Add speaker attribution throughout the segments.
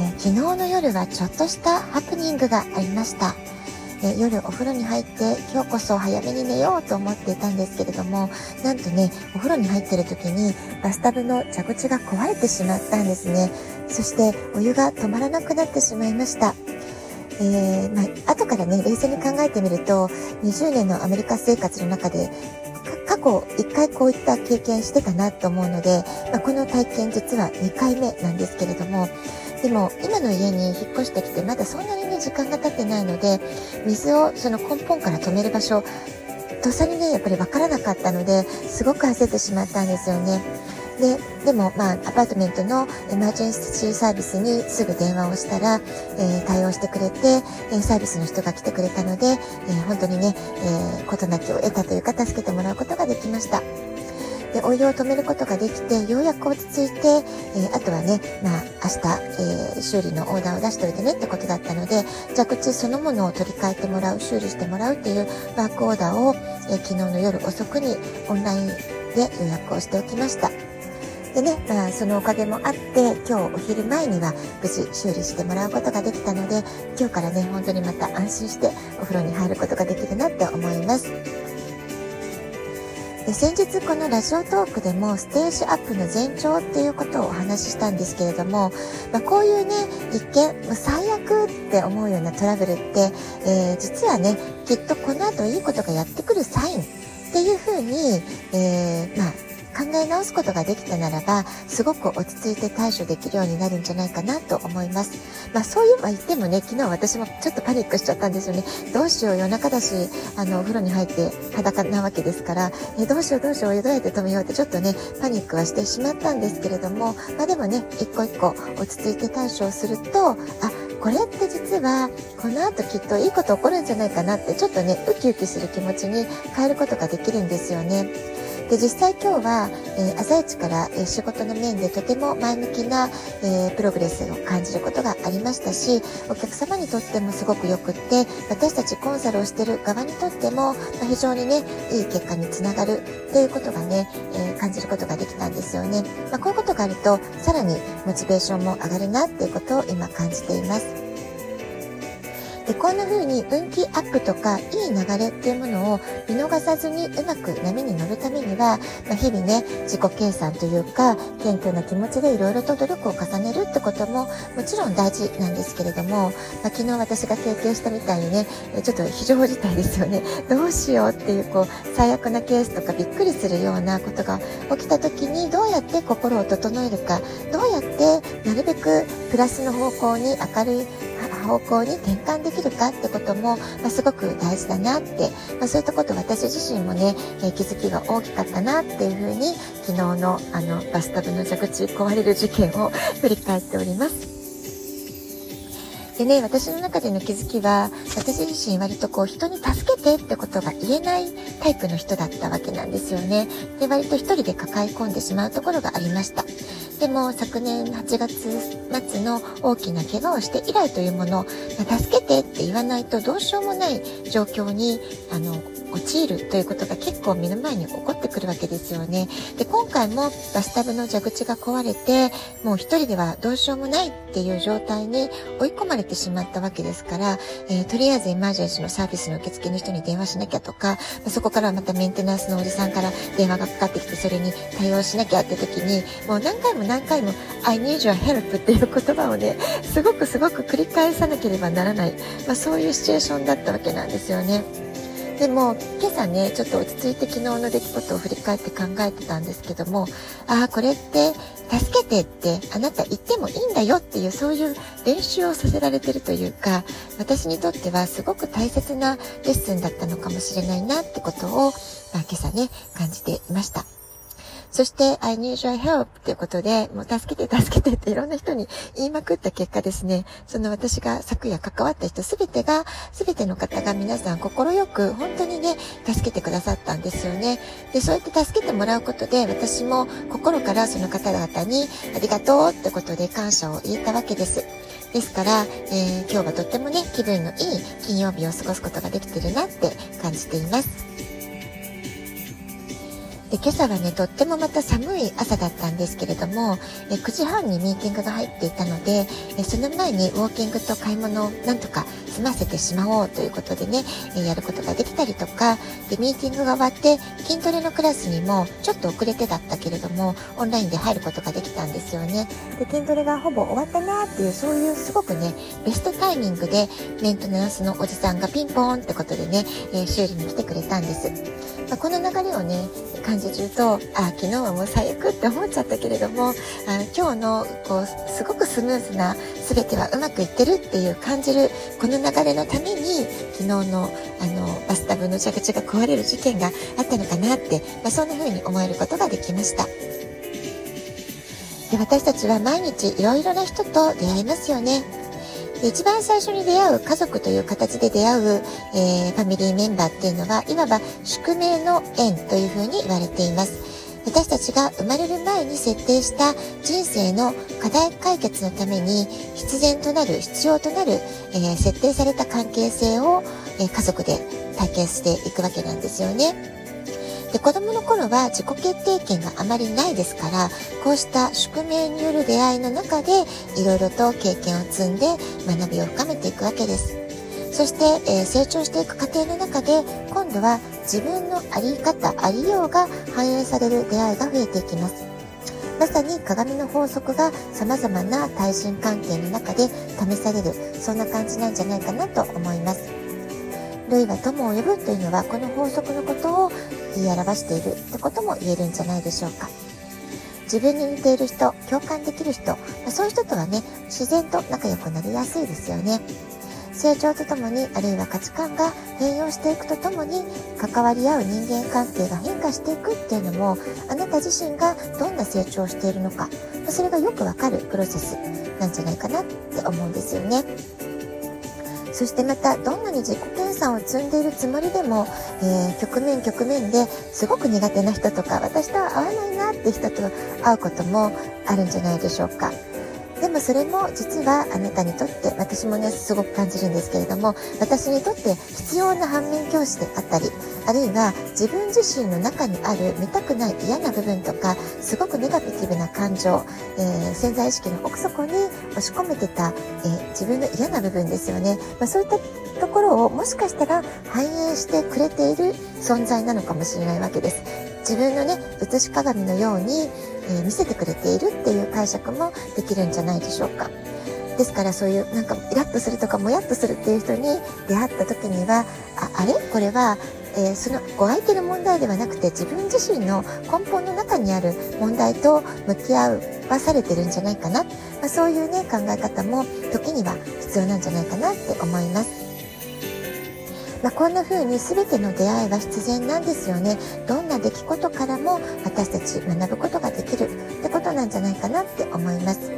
Speaker 1: え、昨日の夜はちょっとしたハプニングがありました。え夜お風呂に入って今日こそ早めに寝ようと思っていたんですけれどもなんとねお風呂に入ってる時にバスタブの蛇口が壊れてしまったんですねそしてお湯が止まらなくなってしまいましたえー、まあ、後からね冷静に考えてみると20年のアメリカ生活の中で過去1回こういった経験してたなと思うので、まあ、この体験実は2回目なんですけれどもでも今の家に引っ越してきてまだそんなにね時間が経ってないので水をその根本から止める場所とっさにねやっぱり分からなかったのですごく焦ってしまったんですよね。ででも、まあ、アパートメントのエマージェンシーサービスにすぐ電話をしたら、えー、対応してくれて、えサービスの人が来てくれたので、えー、本当にね、えー、事なきを得たというか助けてもらうことができました。でお湯を止めることができてようやく落ち着いて、えー、あとはね、まあ、明日、えー、修理のオーダーを出しておいてねってことだったので蛇口そのものを取り替えてもらう修理してもらうっていうワークオーダーを、えー、昨日の夜遅くにオンラインで予約をしておきました。でね、まあ、そのおかげもあって、今日お昼前には無事修理してもらうことができたので、今日からね、本当にまた安心してお風呂に入ることができるなって思います。で先日このラジオトークでもステージアップの前兆っていうことをお話ししたんですけれども、まあ、こういうね一見最悪って思うようなトラブルって、えー、実はねきっとこの後いいことがやってくるサインっていうふうに、えー、まあ考え直すことができたならば、すごく落ち着いて対処できるようになるんじゃないかなと思います。まあそういうは言ってもね、昨日私もちょっとパニックしちゃったんですよね。どうしよう、夜中だし、あの、お風呂に入って裸なわけですから、えどうしようどうしよう、どうやって止めようってちょっとね、パニックはしてしまったんですけれども、まあでもね、一個一個落ち着いて対処をすると、あ、これって実はこの後きっといいこと起こるんじゃないかなってちょっとねウキウキする気持ちに変えることができるんですよね。で実際今日は、えー、朝一から、えー、仕事の面でとても前向きな、えー、プログレスを感じることがありましたしお客様にとってもすごくよくって私たちコンサルをしてる側にとっても、まあ、非常にねいい結果につながるということがね、え感じることができたんですよね、まあ、こういうことがあるとさらにモチベーションも上がるなっていうことを今感じています。でこんな風に運気アップとかいい流れっていうものを見逃さずにうまく波に乗るためには、まあ、日々ね自己計算というか謙虚な気持ちでいろいろと努力を重ねるってことももちろん大事なんですけれども、まあ、昨日私が経験したみたいにねちょっと非常事態ですよね。どうしようっていうこう最悪なケースとかびっくりするようなことが起きた時にどうやって心を整えるかどうやってなるべくプラスの方向に明るい方向に転換できるかってことも、まあ、すごく大事だなって、まあ、そういったこと私自身もね、えー、気づきが大きかったなっていうふうに昨日のあのバスタブの蛇口壊れる事件を 振り返っております。でね、私の中での気づきは、私自身割とこう人に助けてってことが言えないタイプの人だったわけなんですよね。で、割と一人で抱え込んでしまうところがありました。でも昨年8月末の大きな怪我をして以来というもの、助けてって言わないとどうしようもない状況に、あの、陥るということが結構目の前に起こってくるわけですよね。で、今回もバスタブの蛇口が壊れて、もう一人ではどうしようもないっていう状態に追い込まれてしまったわけですから、えー、とりあえずエマージェンシーのサービスの受付の人に電話しなきゃとか、そこからまたメンテナンスのおじさんから電話がかかってきてそれに対応しなきゃって時に、もう何回も何回も I need your help っていう言葉をね、すごくすごく繰り返さなければならない、まあ、そういうシチュエーションだったわけなんですよね。でも今朝ねちょっと落ち着いて昨日の出来事を振り返って考えてたんですけどもああこれって助けてってあなた言ってもいいんだよっていうそういう練習をさせられてるというか私にとってはすごく大切なレッスンだったのかもしれないなってことを、まあ、今朝ね感じていました。そして、I need your help っていうことで、もう助けて 助けてっていろんな人に言いまくった結果ですね、その私が昨夜関わった人すべてが、すべての方が皆さん快く本当にね、助けてくださったんですよね。で、そうやって助けてもらうことで、私も心からその方々にありがとうってことで感謝を言えたわけです。ですから、えー、今日はとってもね、気分のいい金曜日を過ごすことができてるなって感じています。で今朝はねとってもまた寒い朝だったんですけれどもえ9時半にミーティングが入っていたのでえその前にウォーキングと買い物をなんとか済ませてしまおうということでねえやることができたりとかでミーティングが終わって筋トレのクラスにもちょっと遅れてだったけれどもオンラインで入ることができたんですよね。で筋トレがほぼ終わったなっていうそういうすごくねベストタイミングでメンテナンスのおじさんがピンポーンってことでね、え、修理に来てくれたんです、まあ、この流れをねじるとあ昨日はもう最悪って思っちゃったけれどもあ今日のこうすごくスムーズな全てはうまくいってるっていう感じるこの流れのために昨日のあのバスタブの蛇口が壊れる事件があったのかなって、まあ、そんな風に思えることができました。で私たちは毎日いろいろな人と出会いますよね。一番最初に出会う家族という形で出会う、えー、ファミリーメンバーっていうのはいわば宿命の縁というふうに言われています。私たちが生まれる前に設定した人生の課題解決のために必然となる必要となる、えー、設定された関係性を、えー、家族で体験していくわけなんですよね。で子供の頃は自己決定権があまりないですからこうした宿命による出会いの中でいろいろと経験を積んで学びを深めていくわけです。そして、えー、成長していく過程の中で今度は自分の在り方ありようが反映される出会いが増えていきます。まさに鏡の法則が様々な対人関係の中で試されるそんな感じなんじゃないかなと思います。類は友を呼ぶというのはこの法則のことを言い表しているってことも言えるんじゃないでしょうか。自分に似ている人、共感できる人、まそういう人とはね、自然と仲良くなりやすいですよね。成長とともに、あるいは価値観が変容していくとともに、関わり合う人間関係が変化していくっていうのも、あなた自身がどんな成長をしているのか、それがよくわかるプロセスなんじゃないかなって思うんですよね。そしてまたどんなに自己さを積んでいるつもりでも、えー、局面局面ですごく苦手な人とか私とは合わないなって人と会うこともあるんじゃないでしょうか。でもそれも実はあなたにとって私もねすごく感じるんですけれども私にとって必要な反面教師であったりあるいは自分自身の中にある見たくない嫌な部分とかすごくネガティブな感情、えー、潜在意識の奥底に押し込めてた、えー、自分の嫌な部分ですよね、まあ、そういったところをもしかしたら反映してくれている存在なのかもしれないわけです。自分のね写し鏡のように、えー、見せてくれているっていう解釈もできるんじゃないでしょうか。ですからそういうなんかイラッとするとかもやっとするっていう人に出会った時にはああれ？これはえー、そのお相手の問題ではなくて自分自身の根本の中にある問題と向き合わされてるんじゃないかな、まあ、そういうね考え方も時には必要なんじゃないかなって思います。まあ、こんな風に全ての出会いは必然なんですよね。どんな出来事からも私たち学ぶことができるってことなんじゃないかなって思います。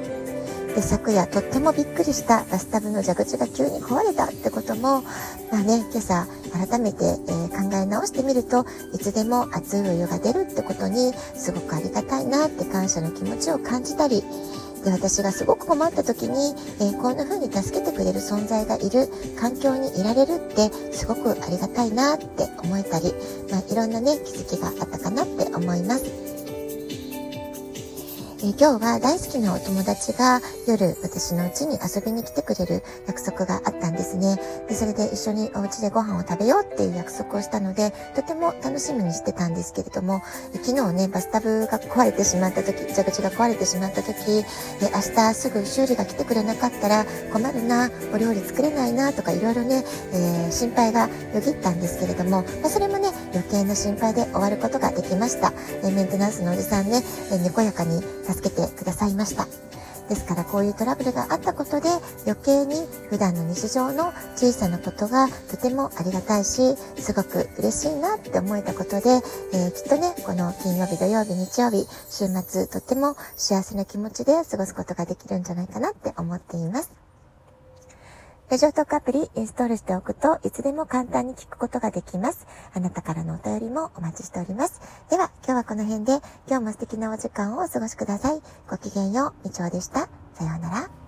Speaker 1: で昨夜とってもびっくりしたバスタブの蛇口が急に壊れたってことも、まあね、今朝改めて、えー、考え直してみるといつでも熱いお湯が出るってことにすごくありがたいなって感謝の気持ちを感じたりで私がすごく困った時に、えー、こんな風に助けてくれる存在がいる環境にいられるってすごくありがたいなって思えたり、まあ、いろんなね気づきがあったかなって思います。えー、今日は大好きなお友達が夜私の家に遊びに来てくれる約束があったんですね。で、それで一緒にお家でご飯を食べようっていう約束をしたので、とても楽しみにしてたんですけれども、え昨日ね、バスタブが壊れてしまった時、蛇口が壊れてしまった時、え明日すぐ修理が来てくれなかったら困るな、お料理作れないなとかいろいろね、えー、心配がよぎったんですけれども、まあ、それもね、余計な心配で終わることができました。えメンテナンスのおじさんね、えにこやかに助けてくださいました。ですからこういうトラブルがあったことで余計に普段の日常の小さなことがとてもありがたいし、すごく嬉しいなって思えたことで、えー、きっとね、この金曜日、土曜日、日曜日、週末とっても幸せな気持ちで過ごすことができるんじゃないかなって思っています。ラジオトークアプリインストールしておくといつでも簡単に聞くことができます。あなたからのお便りもお待ちしております。では今日はこの辺で今日も素敵なお時間をお過ごしください。ごきげんよう、みちょうでした。さようなら。